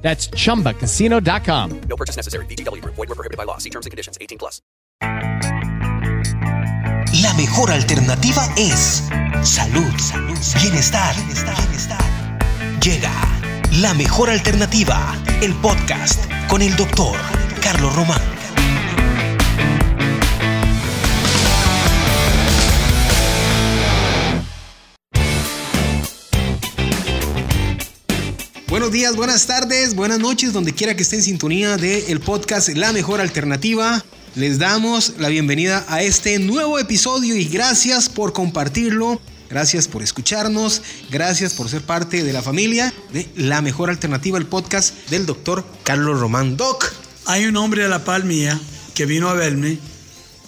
That's chumbacasino.com. No purchase necessary. VGW Group. Void were prohibited by law. See terms and conditions. 18 plus. La mejor alternativa es salud, salud, bienestar, bienestar, bienestar. Llega la mejor alternativa, el podcast con el doctor Carlos Román. Buenos días, buenas tardes, buenas noches, donde quiera que esté en sintonía del podcast La Mejor Alternativa. Les damos la bienvenida a este nuevo episodio y gracias por compartirlo, gracias por escucharnos, gracias por ser parte de la familia de La Mejor Alternativa, el podcast del doctor Carlos Román Doc. Hay un hombre de la pal mía que vino a verme.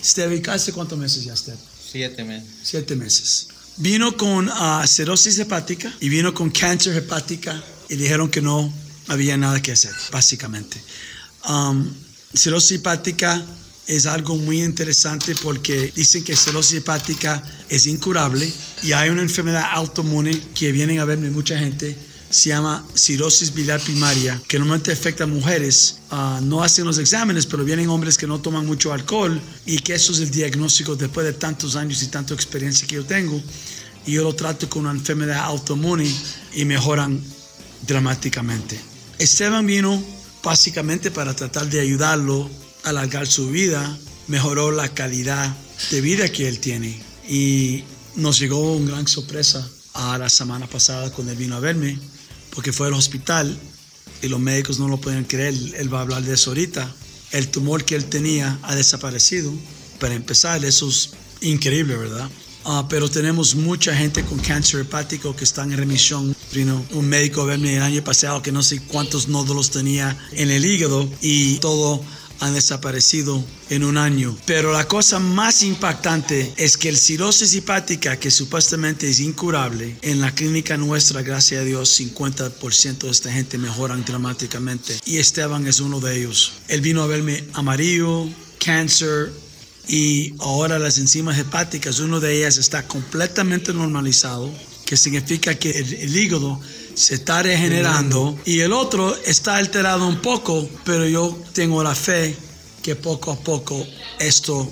Stevie, ¿hace cuántos meses ya, Steve? Siete meses. Siete meses. Vino con ah, cirrosis hepática y vino con cáncer hepática y dijeron que no había nada que hacer, básicamente. Um, cirrosis hepática es algo muy interesante porque dicen que cirrosis hepática es incurable y hay una enfermedad autoinmune que vienen a verme mucha gente se llama cirrosis biliar primaria, que normalmente afecta a mujeres. Ah, no hacen los exámenes, pero vienen hombres que no toman mucho alcohol y que eso es el diagnóstico después de tantos años y tanta experiencia que yo tengo. Y yo lo trato con una enfermedad autoinmune y mejoran dramáticamente. Esteban vino básicamente para tratar de ayudarlo a alargar su vida, mejoró la calidad de vida que él tiene y nos llegó una gran sorpresa a la semana pasada cuando él vino a verme porque fue al hospital y los médicos no lo pueden creer, él va a hablar de eso ahorita. El tumor que él tenía ha desaparecido. Para empezar, eso es increíble, ¿verdad? Ah, pero tenemos mucha gente con cáncer hepático que están en remisión. Vino un médico a verme el año pasado que no sé cuántos nódulos tenía en el hígado y todo han desaparecido en un año. Pero la cosa más impactante es que el cirrosis hepática, que supuestamente es incurable, en la clínica nuestra, gracias a Dios, 50% de esta gente mejoran dramáticamente. Y Esteban es uno de ellos. Él vino a verme amarillo, cáncer, y ahora las enzimas hepáticas, una de ellas está completamente normalizado, que significa que el, el hígado se está regenerando y el otro está alterado un poco, pero yo tengo la fe que poco a poco esto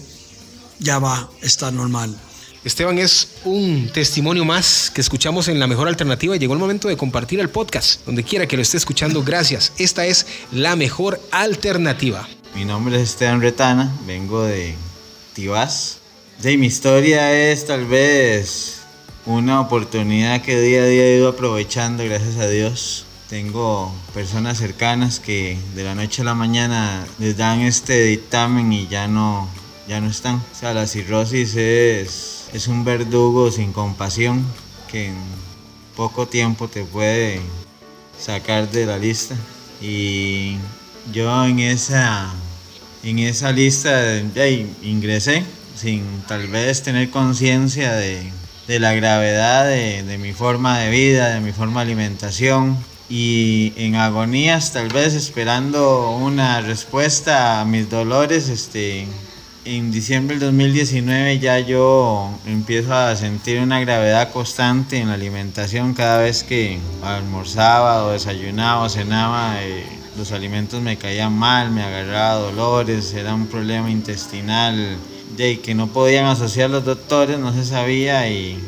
ya va a estar normal. Esteban es un testimonio más que escuchamos en La Mejor Alternativa y llegó el momento de compartir el podcast. Donde quiera que lo esté escuchando, gracias. Esta es La Mejor Alternativa. Mi nombre es Esteban Retana, vengo de Tibás. De mi historia es tal vez una oportunidad que día a día he ido aprovechando, gracias a Dios. Tengo personas cercanas que de la noche a la mañana les dan este dictamen y ya no, ya no están. O sea, la cirrosis es, es un verdugo sin compasión que en poco tiempo te puede sacar de la lista. Y yo en esa, en esa lista ingresé sin tal vez tener conciencia de, de la gravedad de, de, mi forma de vida, de mi forma de alimentación y en agonías tal vez esperando una respuesta a mis dolores, este, en diciembre del 2019 ya yo empiezo a sentir una gravedad constante en la alimentación cada vez que almorzaba o desayunaba o cenaba. Eh, los alimentos me caían mal, me agarraba dolores, era un problema intestinal de que no podían asociar los doctores, no se sabía y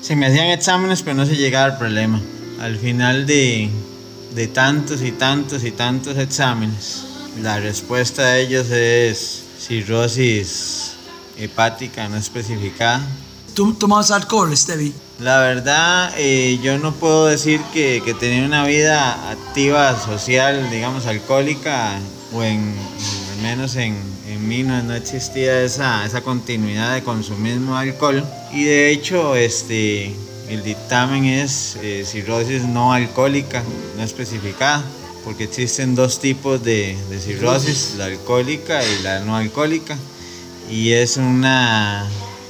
se me hacían exámenes pero no se llegaba al problema. Al final de, de tantos y tantos y tantos exámenes, la respuesta de ellos es cirrosis hepática no especificada. ¿Tú tomas alcohol, Stevie? La verdad, eh, yo no puedo decir que, que tenía una vida activa, social, digamos, alcohólica, o en, al menos en, en mí no, no existía esa, esa continuidad de consumismo de alcohol. Y de hecho, este, el dictamen es eh, cirrosis no alcohólica, no especificada, porque existen dos tipos de, de cirrosis, la alcohólica y la no alcohólica. Y es una,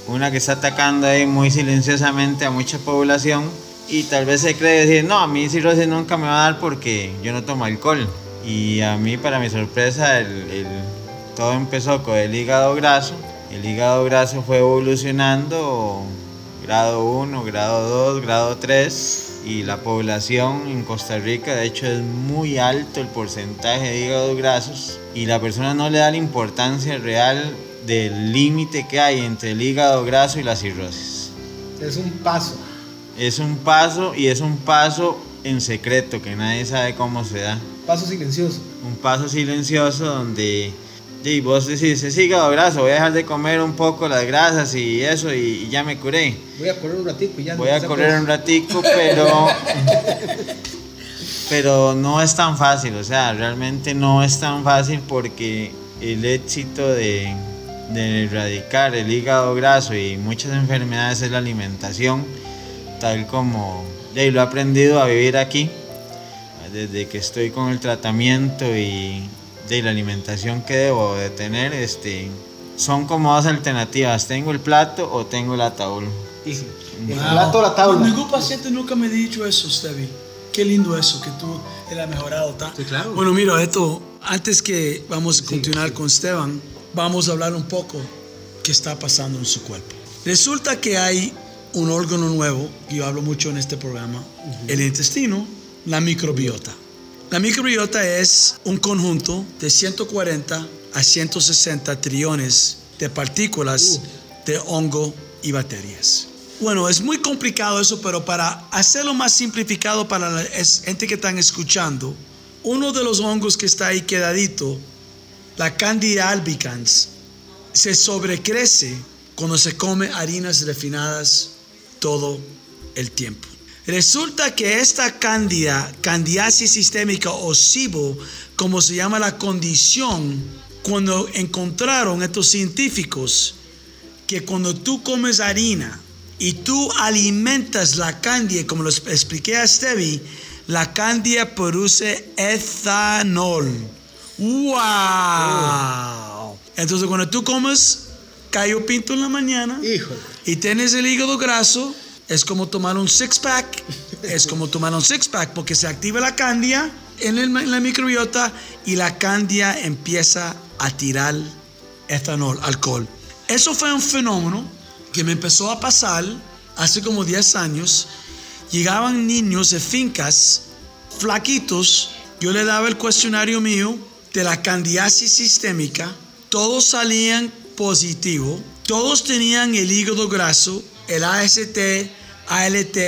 una que está atacando ahí muy silenciosamente a mucha población y tal vez se cree decir, no, a mí cirrosis nunca me va a dar porque yo no tomo alcohol. Y a mí, para mi sorpresa, el, todo empezó con el hígado graso. El hígado graso fue evolucionando, grado 1, grado 2, grado 3. Y la población en Costa Rica, de hecho, es muy alto el porcentaje de hígados grasos. Y la persona no le da la importancia real del límite que hay entre el hígado graso y la cirrosis. Es un paso. Es un paso y es un paso en secreto que nadie sabe cómo se da. Paso silencioso. Un paso silencioso donde y vos decís, es hígado graso, voy a dejar de comer un poco las grasas y eso y, y ya me curé. Voy a correr un ratico y ya. Voy a correr un ratico, pero pero no es tan fácil, o sea, realmente no es tan fácil porque el éxito de, de erradicar el hígado graso y muchas enfermedades es la alimentación, tal como y lo he aprendido a vivir aquí, desde que estoy con el tratamiento y de la alimentación que debo de tener, este, son como dos alternativas, tengo el plato o tengo el ataúd. Hijo, Wow. El plato o la tabla. Ningún paciente nunca me ha dicho eso, Stevie. Qué lindo eso, que tú él ha mejorado. ¿tá? Sí, claro. Bueno, mira, esto, antes que vamos a continuar con Esteban, vamos a hablar un poco qué está pasando en su cuerpo. Resulta que hay un órgano nuevo, y yo hablo mucho en este programa, el intestino, la microbiota. La microbiota es un conjunto de 140 a 160 trillones de partículas de hongo y bacterias. Bueno, es muy complicado eso, pero para hacerlo más simplificado para la gente que están escuchando, uno de los hongos que está ahí quedadito, la Candida albicans, se sobrecrece cuando se come harinas refinadas todo el tiempo. Resulta que esta cándida, candidiasis sistémica o SIBO, como se llama la condición, cuando encontraron estos científicos que cuando tú comes harina y tú alimentas la cándida, como lo expliqué a Stevie, la cándida produce etanol. ¡Wow! Entonces cuando tú comes callo pinto en la mañana Híjole. y tienes el hígado graso, es como tomar un six pack, es como tomar un six pack porque se activa la cándida en, el- en la microbiota y la cándida empieza a tirar etanol, alcohol. Eso fue un fenómeno que me empezó a pasar hace como 10 años. Llegaban niños de fincas flaquitos, yo le daba el cuestionario mío de la candidiasis sistémica, todos salían positivo, todos tenían el hígado graso, el AST, ALT,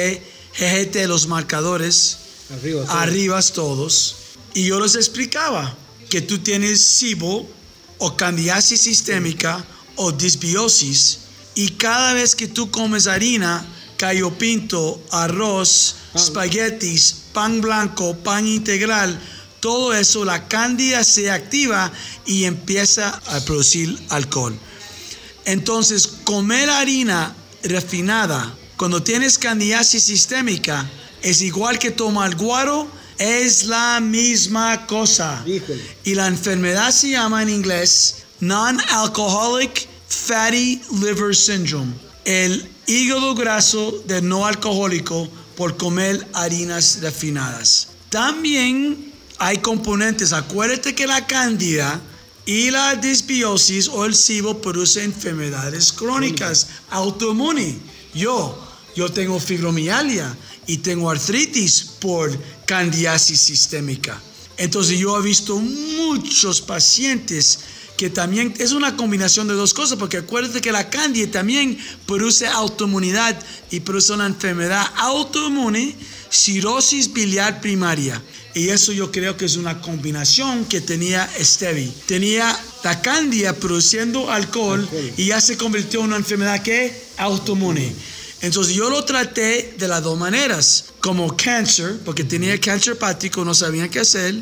GGT, los marcadores, arribas todos, y yo les explicaba que tú tienes SIBO o candidiasis sistémica o disbiosis, y cada vez que tú comes harina, callo pinto, arroz, espaguetis, pan blanco, pan integral, todo eso, la cándida se activa y empieza a producir alcohol. Entonces, comer harina refinada cuando tienes candidiasis sistémica es igual que tomar guaro, es la misma cosa. Híjole. Y la enfermedad se llama en inglés Non-Alcoholic Fatty Liver Syndrome. El hígado graso de no alcohólico por comer harinas refinadas. También hay componentes. Acuérdate que la cándida y la disbiosis o el SIBO produce enfermedades crónicas autoinmunes. Yo, yo tengo fibromialgia y tengo artritis por candidiasis sistémica. Entonces yo he visto muchos pacientes que también es una combinación de dos cosas, porque acuérdate que la candia también produce autoinmunidad y produce una enfermedad autoinmune, cirrosis biliar primaria. Y eso yo creo que es una combinación que tenía Stevie. Tenía la candia produciendo alcohol, y ya se convirtió en una enfermedad que autoinmune. Entonces yo lo traté de las dos maneras, como cáncer, porque tenía cáncer hepático, no sabía qué hacer.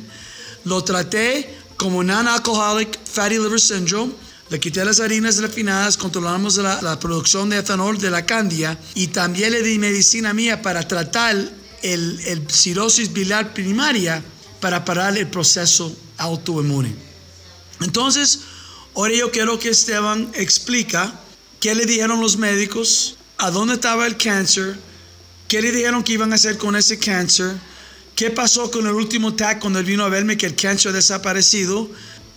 Lo traté como non-alcoholic fatty liver syndrome. Le quité las harinas refinadas, controlamos la, la, producción de etanol de la candia y también le di medicina mía para tratar el, cirrosis biliar primaria para parar el proceso autoinmune. Entonces, ahora yo quiero que Esteban explica qué le dijeron los médicos, a dónde estaba el cáncer, qué le dijeron que iban a hacer con ese cáncer, qué pasó con el último TAC cuando él vino a verme que el cáncer ha desaparecido,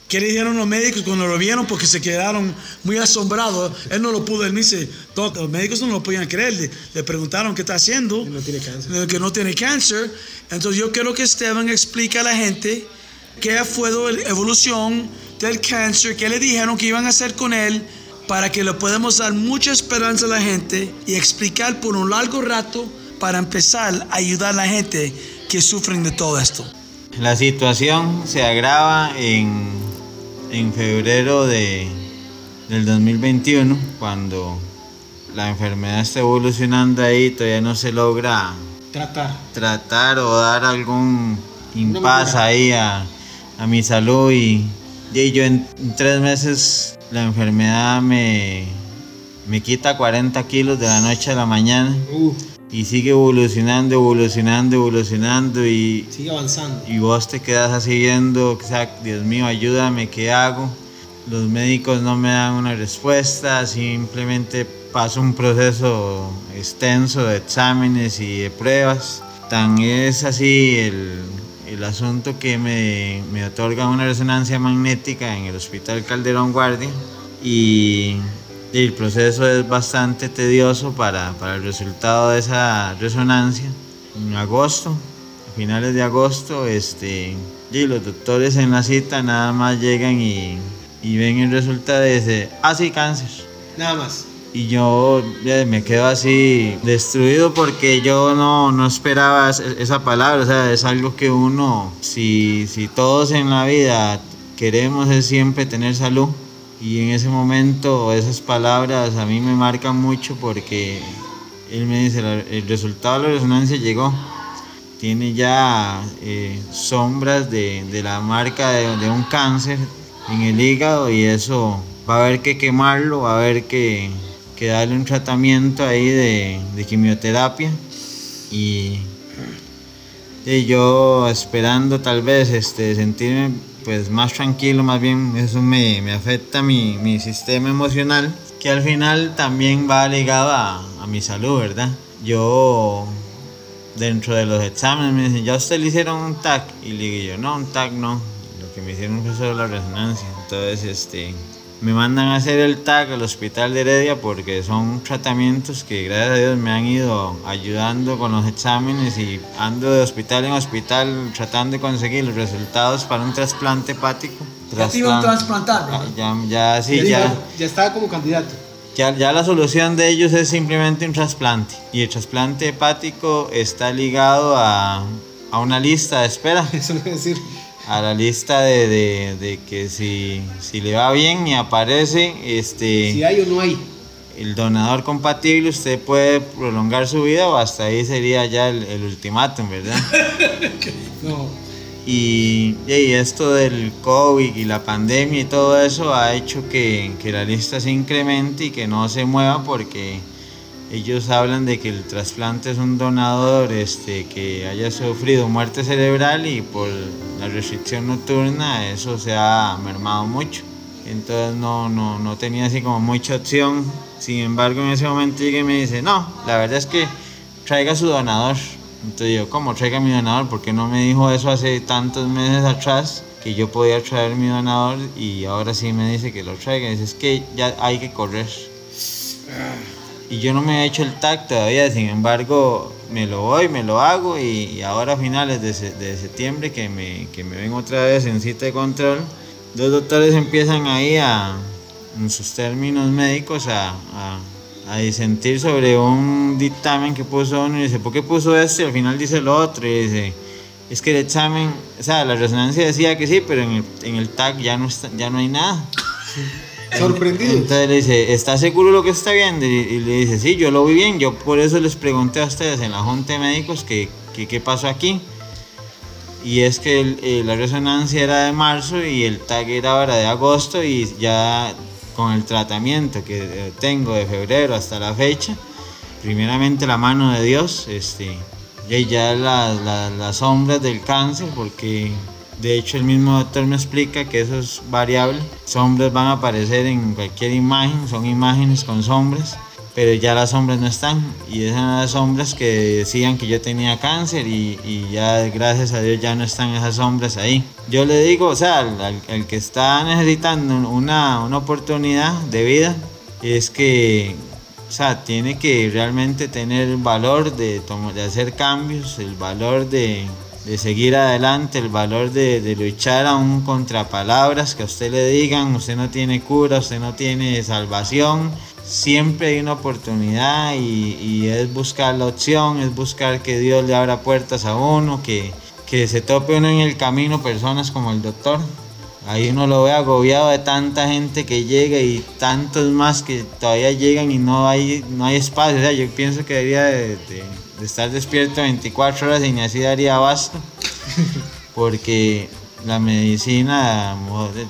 qué le dijeron los médicos cuando lo vieron porque se quedaron muy asombrados. Él no lo pudo, él me dice, los médicos no lo podían creer, le, preguntaron qué está haciendo, Que no tiene cáncer. que no tiene cáncer. Entonces yo quiero que Esteban explique a la gente qué fue la evolución del cáncer, qué le dijeron que iban a hacer con él para que le podamos dar mucha esperanza a la gente y explicar por un largo rato para empezar a ayudar a la gente que sufren de todo esto. La situación se agrava en, en febrero de, del 2021, cuando la enfermedad está evolucionando ahí, todavía no se logra Tratar. tratar o dar algún impas ahí a, a mi salud y, y yo en, en tres meses la enfermedad me, me quita 40 kilos de la noche a la mañana. Uh, y sigue evolucionando, evolucionando, evolucionando y, sigue avanzando. y vos te quedas así viendo, o sea, Dios mío, ayúdame, ¿qué hago? Los médicos no me dan una respuesta, simplemente paso un proceso extenso de exámenes y de pruebas. Tan es así el, el asunto que me, me otorgan una resonancia magnética en el Hospital Calderón Guardia y el proceso es bastante tedioso para, para el resultado de esa resonancia. En agosto, a finales de agosto, este, y los doctores en la cita nada más llegan y, y ven el resultado y dicen, ah, sí, cáncer. Nada más. Y yo me quedo así destruido porque yo no, no esperaba es- esa palabra. O sea, es algo que uno, si, si todos en la vida queremos es siempre tener salud. Y en ese momento esas palabras a mí me marcan mucho porque él me dice, "La- el resultado de la resonancia llegó. Tiene ya eh, sombras de, de la marca de, un cáncer en el hígado y eso va a haber que quemarlo, va a haber que, darle un tratamiento ahí de, de quimioterapia y, y yo esperando tal vez este, sentirme pues más tranquilo, más bien eso me, me afecta mi, mi sistema emocional que al final también va ligado a, a mi salud, ¿verdad? Yo dentro de los exámenes me dicen, ¿ya usted le hicieron un TAC? Y le digo yo, no, un TAC no. Lo que me hicieron fue solo la resonancia. Entonces, este, me mandan a hacer el TAC al hospital de Heredia porque son tratamientos que gracias a Dios me han ido ayudando con los exámenes y ando de hospital en hospital tratando de conseguir los resultados para un trasplante hepático. Ya te iban a trasplantar, ¿verdad? Ya, ya, sí, ya, ya estaba como candidato. Ya, ya la solución de ellos es simplemente un trasplante. Y el trasplante hepático está ligado a, a una lista de espera. Eso no es decir. A la lista de, de- de que si, si le va bien y aparece este, Si hay o no hay. el donador compatible, usted puede prolongar su vida o hasta ahí sería ya el, el ultimátum, ¿verdad? No. Y, y esto del COVID y la pandemia y todo eso ha hecho que, que la lista se incremente y que no se mueva porque ellos hablan de que el trasplante es un donador este, que haya sufrido muerte cerebral y por la restricción nocturna eso se ha mermado mucho. Entonces no, no, no tenía así como mucha opción. Sin embargo, en ese momento llega y me dice, no, la verdad es que traiga su donador. Entonces yo, ¿cómo traiga mi donador? Porque no me dijo eso hace tantos meses atrás que yo podía traer mi donador y ahora sí me dice que lo traiga. Dice, es que ya hay que correr. Y yo no me he hecho el TAC todavía, sin embargo, me lo voy, me lo hago y, ahora a finales de, se- de septiembre que me, que me ven otra vez en cita de control, dos doctores empiezan ahí a, en sus términos médicos, a, a, a disentir sobre un dictamen que puso uno y dice, ¿por qué puso esto? Y al final dice lo otro y dice, es que el examen, o sea, la resonancia decía que sí, pero en el, en el TAC ya no, está, ya no hay nada. Sorprendido. Entonces le dice, ¿está seguro lo que está viendo? Y, le dice, sí, yo lo vi bien, yo por eso les pregunté a ustedes en la Junta de Médicos que qué pasó aquí. Y es que el- eh, la resonancia era de marzo y el TAG era ahora de agosto y ya con el tratamiento que eh, tengo de febrero hasta la fecha, primeramente la mano de Dios, este, y ya las la- sombras del cáncer, porque de hecho el mismo doctor me explica que eso es variable, sombras van a aparecer en cualquier imagen, son imágenes con sombras, pero ya las sombras no están, y esas eran las sombras que decían que yo tenía cáncer y, ya gracias a Dios ya no están esas sombras ahí. Yo le digo, o sea, al, que está necesitando una, una oportunidad de vida, es que o sea, tiene que realmente tener el valor de, de hacer cambios, el valor de, de seguir adelante, el valor de, luchar aún contra palabras que a usted le digan, usted no tiene cura, usted no tiene salvación. Siempre hay una oportunidad y, es buscar la opción, es buscar que Dios le abra puertas a uno, que, que se tope uno en el camino personas como el doctor. Ahí uno lo ve agobiado de tanta gente que llega y tantos más que todavía llegan y no hay, no hay espacio. O sea, yo pienso que debería de, de- de estar despierto 24 horas y ni así daría abasto. Porque la medicina,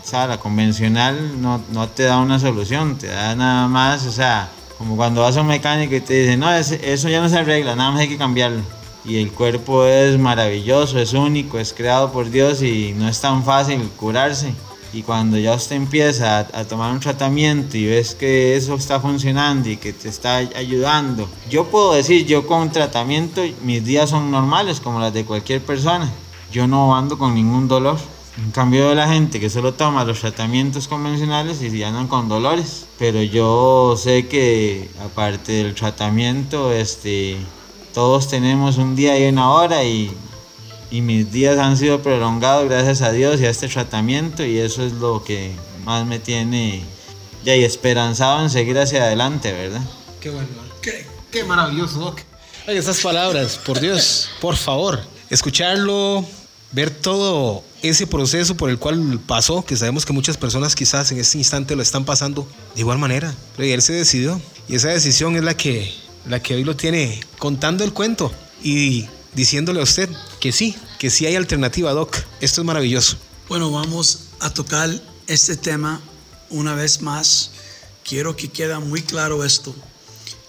sea, la convencional no, no te da una solución, te da nada más, o sea, como cuando vas a un mecánico y te dice, no, eso ya no se arregla, nada más hay que cambiarlo. Y el cuerpo es maravilloso, es único, es creado por Dios y no es tan fácil curarse. Y cuando ya usted empieza a, a tomar un tratamiento y ves que eso está funcionando y que te está ayudando, yo puedo decir, yo con tratamiento mis días son normales como las de cualquier persona. Yo no ando con ningún dolor. En cambio de la gente que solo toma los tratamientos convencionales y andan con dolores. Pero yo sé que aparte del tratamiento, este, todos tenemos un día y una hora y, y mis días han sido prolongados gracias a Dios y a este tratamiento y eso es lo que más me tiene ya y esperanzado en seguir hacia adelante, ¿verdad? Qué bueno. Qué, qué maravilloso, Doc. Oye, esas palabras, por Dios, por favor. Escucharlo, ver todo ese proceso por el cual pasó, que sabemos que muchas personas quizás en este instante lo están pasando de igual manera. Pero él se decidió. Y esa decisión es la que, la que hoy lo tiene contando el cuento y diciéndole a usted que sí, que sí hay alternativa, Doc. Esto es maravilloso. Bueno, vamos a tocar este tema una vez más. Quiero que quede muy claro esto.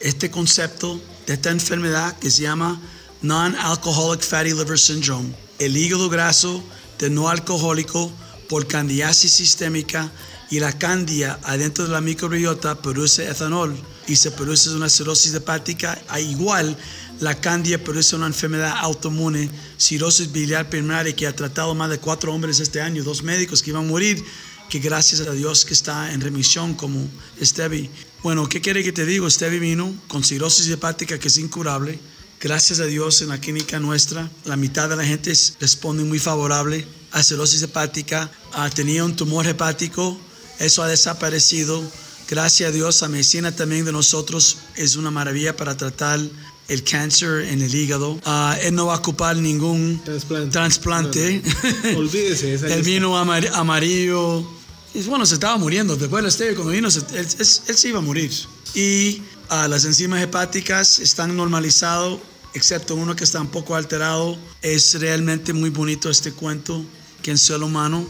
Este concepto de esta enfermedad que se llama Non-Alcoholic Fatty Liver Syndrome, el hígado graso de no alcohólico por candidiasis sistémica y la candia adentro de la microbiota produce etanol y se produce una cirrosis hepática. A igual, la candia produce una enfermedad autoinmune, cirrosis biliar primaria, que ha tratado más de cuatro hombres este año, dos médicos que iban a morir, que gracias a Dios que está en remisión como Stevie. Bueno, ¿qué quiere que te digo? Stevie vino con cirrosis hepática que es incurable. Gracias a Dios en la clínica nuestra, la mitad de la gente es- responde muy favorable a cirrosis hepática. Tenía un tumor hepático, eso ha desaparecido. Gracias a Dios, la medicina también de nosotros es una maravilla para tratar el cáncer en el hígado. Ah, él no va a ocupar ningún Trasplante. trasplante. Olvídese de esa El vino amar- amarillo. Y bueno, se estaba muriendo. Después de Stevie, cuando vino, se- él, él- él se iba a morir. Y ah, las enzimas hepáticas están normalizadas, excepto uno que está un poco alterado. Es realmente muy bonito este cuento que en ser humano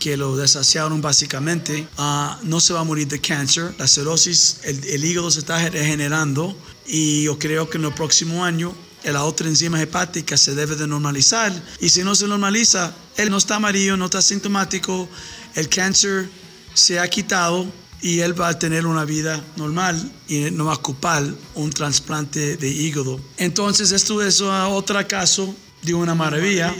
que lo desasiaron básicamente, ah, no se va a morir de cáncer. La cirrosis, el, hígado se está regenerando y yo creo que en el próximo año la otra enzima hepática se debe de normalizar y si no se normaliza, él no está amarillo, no está sintomático, el cáncer se ha quitado y él va a tener una vida normal y no va a ocupar un trasplante de hígado. Entonces esto es otro caso de una maravilla.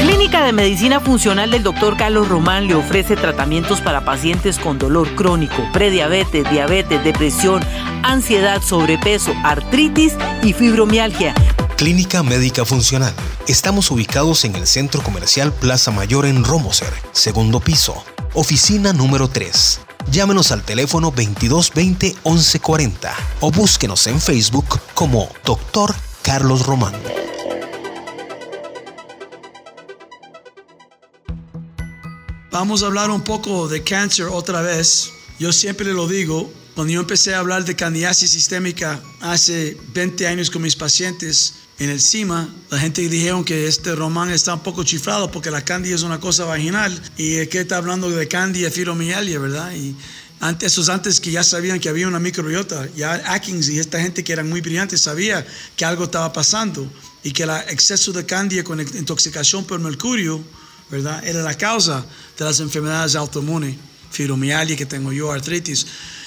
Clínica de Medicina Funcional del Dr. Carlos Román le ofrece tratamientos para pacientes con dolor crónico, prediabetes, diabetes, depresión, ansiedad, sobrepeso, artritis y fibromialgia. Clínica Médica Funcional. Estamos ubicados en el Centro Comercial Plaza Mayor en Romoser, segundo piso, oficina número 3. Llámenos al teléfono 2220 1140 o búsquenos en Facebook como Dr. Carlos Román. Vamos a hablar un poco de cáncer otra vez. Yo siempre lo digo, cuando yo empecé a hablar de candidiasis sistémica hace 20 años con mis pacientes en el CIMA, la gente dijeron que este román está un poco chiflado porque la candida es una cosa vaginal y que está hablando de candida fibromialgia, ¿verdad? Y antes, esos antes que ya sabían que había una microbiota, ya Atkins y esta gente que eran muy brillantes sabía que algo estaba pasando y que el exceso de candida con intoxicación por mercurio, ¿verdad? Era la causa de las enfermedades autoinmunes, fibromialgia que tengo yo, artritis.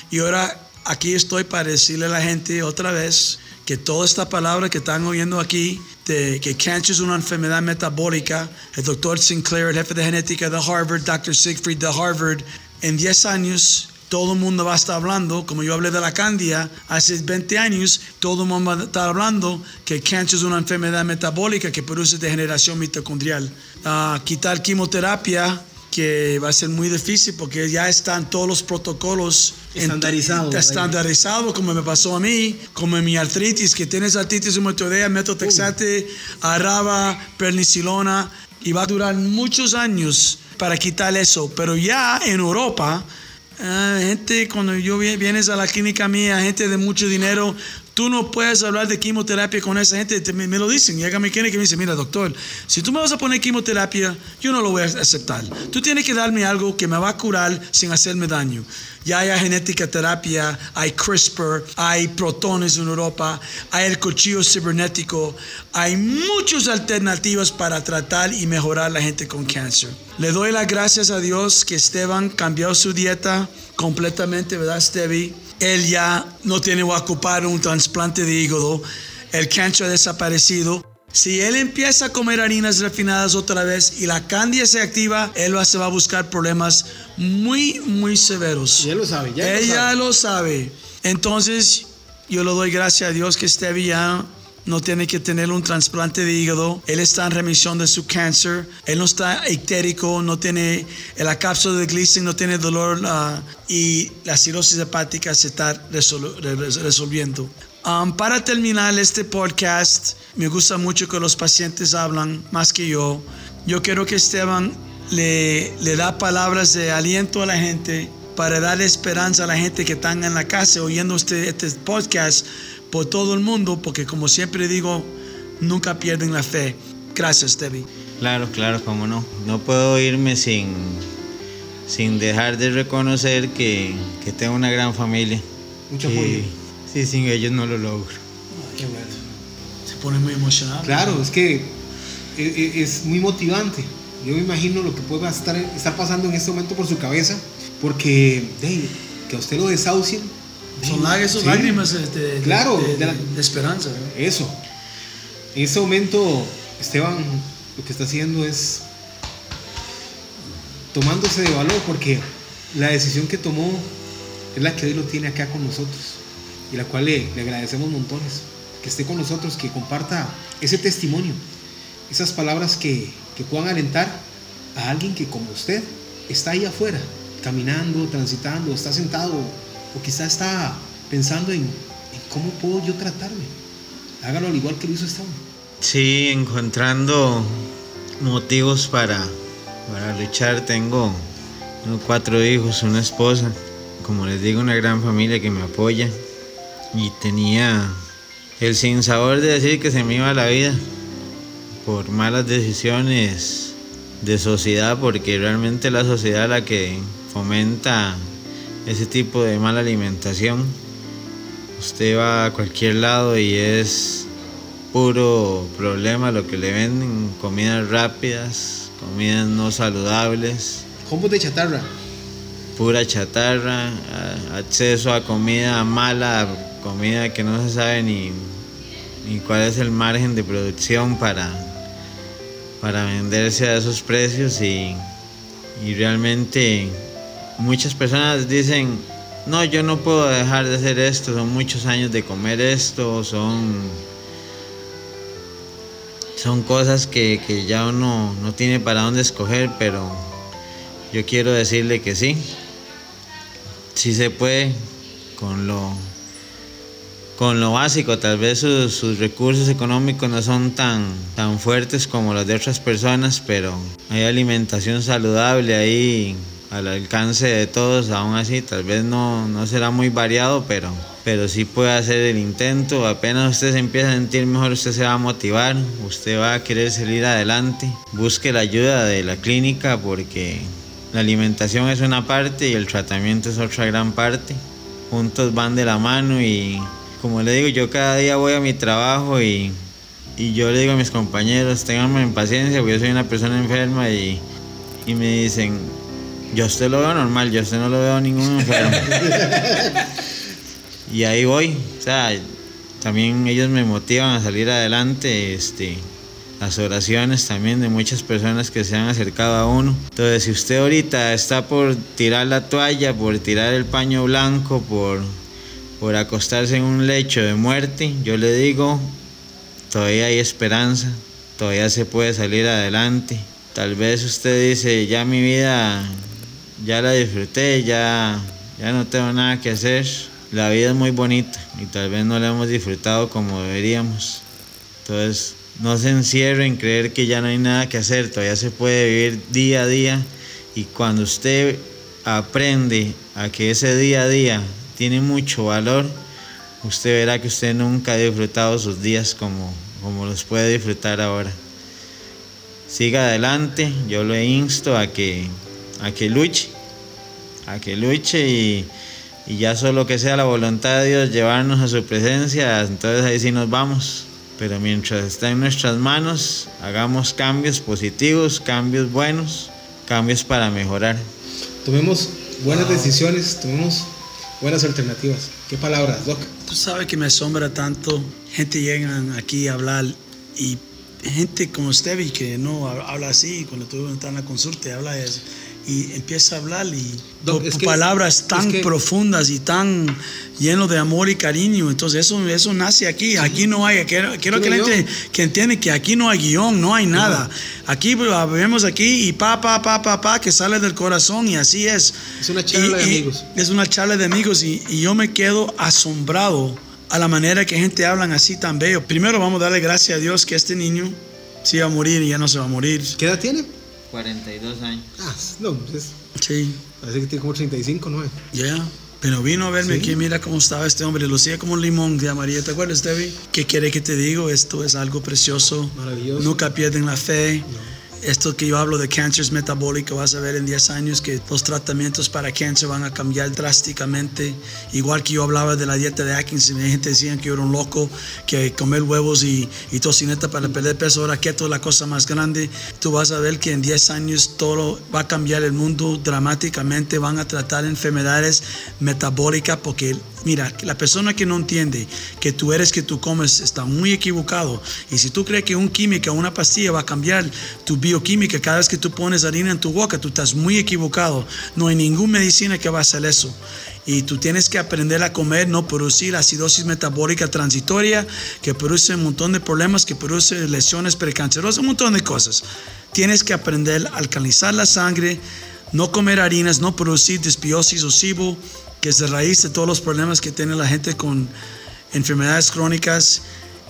Y ahora aquí estoy para decirle a la gente otra vez que toda esta palabra que están oyendo aquí, de que cáncer es una enfermedad metabólica, el doctor Sinclair, el jefe de genética de Harvard, Dr. Siegfried de Harvard, en 10 años todo el mundo va a estar hablando, como yo hablé de la candia hace 20 años, todo el mundo va a estar hablando que cáncer es una enfermedad metabólica que produce degeneración mitocondrial. Ah, quitar quimioterapia que va a ser muy difícil porque ya están todos los protocolos Estandarizados. estandarizados, como me pasó a mí, como en mi artritis, que tienes artritis reumatoidea, metotrexate, araba, pernicilona, y va a durar muchos años para quitar eso. Pero ya en Europa, ah, gente, cuando yo vi- vienes a la clínica mía, gente de mucho dinero, tú no puedes hablar de quimioterapia con esa gente, te- me, lo dicen. Llega mi y me dice, mira doctor, si tú me vas a poner quimioterapia, yo no lo voy a aceptar. Tú tienes que darme algo que me va a curar sin hacerme daño. Ya hay genética terapia, hay CRISPR, hay protones en Europa, hay el cuchillo cibernético, hay muchas alternativas para tratar y mejorar la gente con cáncer. Le doy las gracias a Dios que Esteban cambió su dieta completamente, ¿verdad, Stevie? Él ya no tiene que ocupar un trasplante de hígado, el cáncer ha desaparecido. Si él empieza a comer harinas refinadas otra vez y la candia se activa, él va, se va a buscar problemas muy, muy severos. Ya lo sabe, ya lo Ella sabe. lo sabe. Entonces, yo le doy gracias a Dios que Stevie ya no tiene que tener un trasplante de hígado. Él está en remisión de su cáncer. Él no está ictérico, no tiene la cápsula de glicin, no tiene dolor ah, y la cirrosis hepática se está resol- re- resolviendo. Um, para terminar este podcast, me gusta mucho que los pacientes hablan más que yo. Yo quiero que Esteban le, le da palabras de aliento a la gente para darle esperanza a la gente que están en la casa oyendo este, este podcast por todo el mundo, porque como siempre digo, nunca pierden la fe. Gracias, Debbie. Claro, claro, cómo no. No puedo irme sin, sin dejar de reconocer que, que tengo una gran familia. Mucho Y- apoyo. Sí, sin ellos no lo logro. Se pone muy emocionado. Claro, es que e- e- es muy motivante. Yo me imagino lo que pueda estar, estar pasando en este momento por su cabeza, porque de, que a usted lo desahucien. Son lágrimas, son sí, lágrimas de, de- Claro, de, de la- de esperanza. Eso. En este momento, Esteban lo que está haciendo es tomándose de valor, porque la decisión que tomó es la que hoy lo tiene acá con nosotros y la cual le, le agradecemos montones. Que esté con nosotros, que comparta ese testimonio, esas palabras que, que puedan alentar a alguien que como usted está ahí afuera, caminando, transitando, está sentado o quizá está pensando en, cómo puedo yo tratarme. Hágalo al igual que lo hizo Esteban. Sí, encontrando motivos para, para luchar. Tengo, tengo cuatro hijos, una esposa, como les digo, una gran familia que me apoya. Y tenía el sinsabor de decir que se me iba la vida por malas decisiones de sociedad, porque realmente la sociedad la que fomenta ese tipo de mala alimentación. Usted va a cualquier lado y es puro problema lo que le venden, comidas rápidas, comidas no saludables, Combos de chatarra. pura chatarra, acceso a comida mala, comida que no se sabe ni, ni cuál es el margen de producción para, para venderse a esos precios y, y realmente muchas personas dicen, no, yo no puedo dejar de hacer esto, son muchos años de comer esto, son son cosas que, que ya uno no tiene para dónde escoger, pero yo quiero decirle que sí, sí se puede con lo con lo básico, tal vez sus, sus, recursos económicos no son tan, tan fuertes como los de otras personas, pero hay alimentación saludable ahí al alcance de todos, aún así tal vez no, no será muy variado, pero, pero sí puede hacer el intento, apenas usted se empieza a sentir mejor, usted se va a motivar, usted va a querer salir adelante, busque la ayuda de la clínica porque la alimentación es una parte y el tratamiento es otra gran parte, juntos van de la mano y como le digo, yo cada día voy a mi trabajo y, y yo le digo a mis compañeros, tenganme paciencia, porque yo soy una persona enferma y, y me dicen, yo a usted lo veo normal, yo a usted no lo veo ningún enfermo. y ahí voy, o sea, también ellos me motivan a salir adelante, este, las oraciones también de muchas personas que se han acercado a uno. Entonces, si usted ahorita está por tirar la toalla, por tirar el paño blanco, por por acostarse en un lecho de muerte, yo le digo, todavía hay esperanza, todavía se puede salir adelante. Tal vez usted dice, ya mi vida, ya la disfruté, ya, ya no tengo nada que hacer. La vida es muy bonita y tal vez no la hemos disfrutado como deberíamos. Entonces, no se encierre en creer que ya no hay nada que hacer, todavía se puede vivir día a día y cuando usted aprende a que ese día a día tiene mucho valor, usted verá que usted nunca ha disfrutado sus días como, como los puede disfrutar ahora. Siga adelante, yo lo insto a que, a que luche, a que luche y, y ya solo que sea la voluntad de Dios llevarnos a su presencia, entonces ahí sí nos vamos. Pero mientras está en nuestras manos, hagamos cambios positivos, cambios buenos, cambios para mejorar. Tomemos buenas decisiones, tomemos buenas alternativas. ¿Qué palabras, Doc? Tú sabes que me asombra tanto. Gente llega aquí a hablar y gente como Stevie que no habla así, cuando tú estás en la consulta habla eso y empieza a hablar y Doc, por que- palabras tan es que- profundas y tan lleno de amor y cariño. Entonces eso, eso nace aquí. Aquí no hay, quiero, quiero que no la gente que entiende que aquí no hay guion, no hay nada. Aquí pues, vemos aquí y pa, pa, pa, pa, pa, que sale del corazón y así es. Es una charla Y- de y- amigos. Es una charla de amigos y, y yo me quedo asombrado a la manera que gente hablan así tan bello. Primero vamos a darle gracias a Dios que este niño se iba a morir y ya no se va a morir. ¿Qué edad tiene? 42 años. Ah, no, es- Sí. parece que tiene como 35, ¿no? Ya, pero vino a verme Sí. aquí, mira cómo estaba este hombre, lucía como un limón de María, ¿te acuerdas, Debbie? ¿Qué quiere que te digo? Esto es algo precioso. Maravilloso. Nunca pierden la fe. Esto que yo hablo de cáncer metabólico, vas a ver en 10 años que los tratamientos para cáncer van a cambiar drásticamente. Igual que yo hablaba de la dieta de Atkins, mi gente decían que yo era un loco, que comer huevos y, y tocineta para perder peso, ahora keto es la cosa más grande. Tú vas a ver que en 10 años todo va a cambiar el mundo dramáticamente, van a tratar enfermedades metabólicas porque Mira, la persona que no entiende que tú eres que tú comes está muy equivocado. Y si tú crees que un química, una pastilla va a cambiar tu bioquímica cada vez que tú pones harina en tu boca, tú estás muy equivocado. No hay ninguna medicina que va a hacer eso. Y tú tienes que aprender a comer, no producir acidosis metabólica transitoria, que produce un montón de problemas, que produce lesiones precancerosas, un montón de cosas. Tienes que aprender a alcalizar la sangre, no comer harinas, no producir desbiosis o SIBO, que es de raíz de todos los problemas que tiene la gente con enfermedades crónicas.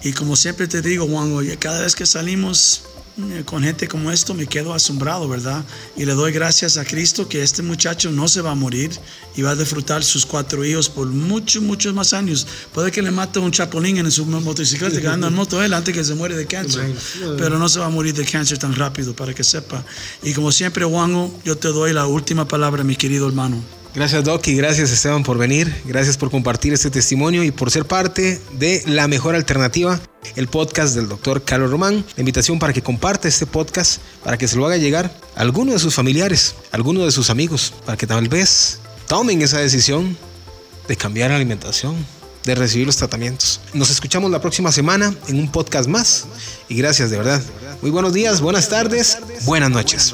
Y como siempre te digo, Juan, oye, cada vez que salimos eh, con gente como esto, me quedo asombrado, ¿verdad? Y le doy gracias a Cristo que este muchacho no se va a morir y va a disfrutar sus cuatro hijos por muchos, muchos más años. Puede que le mate un chapulín en su motocicleta que anda en moto él antes que se muere de cáncer. Pero no se va a morir de cáncer tan rápido, para que sepa. Y como siempre, Juan, yo te doy la última palabra, mi querido hermano. Gracias Doc y gracias Esteban por venir, gracias por compartir este testimonio y por ser parte de La Mejor Alternativa, el podcast del doctor Carlos Román. La invitación para que comparta este podcast, para que se lo haga llegar a alguno de sus familiares, a alguno de sus amigos, para que tal vez tomen esa decisión de cambiar la alimentación, de recibir los tratamientos. Nos escuchamos la próxima semana en un podcast más y gracias de verdad. Muy buenos días, buenas tardes, buenas noches.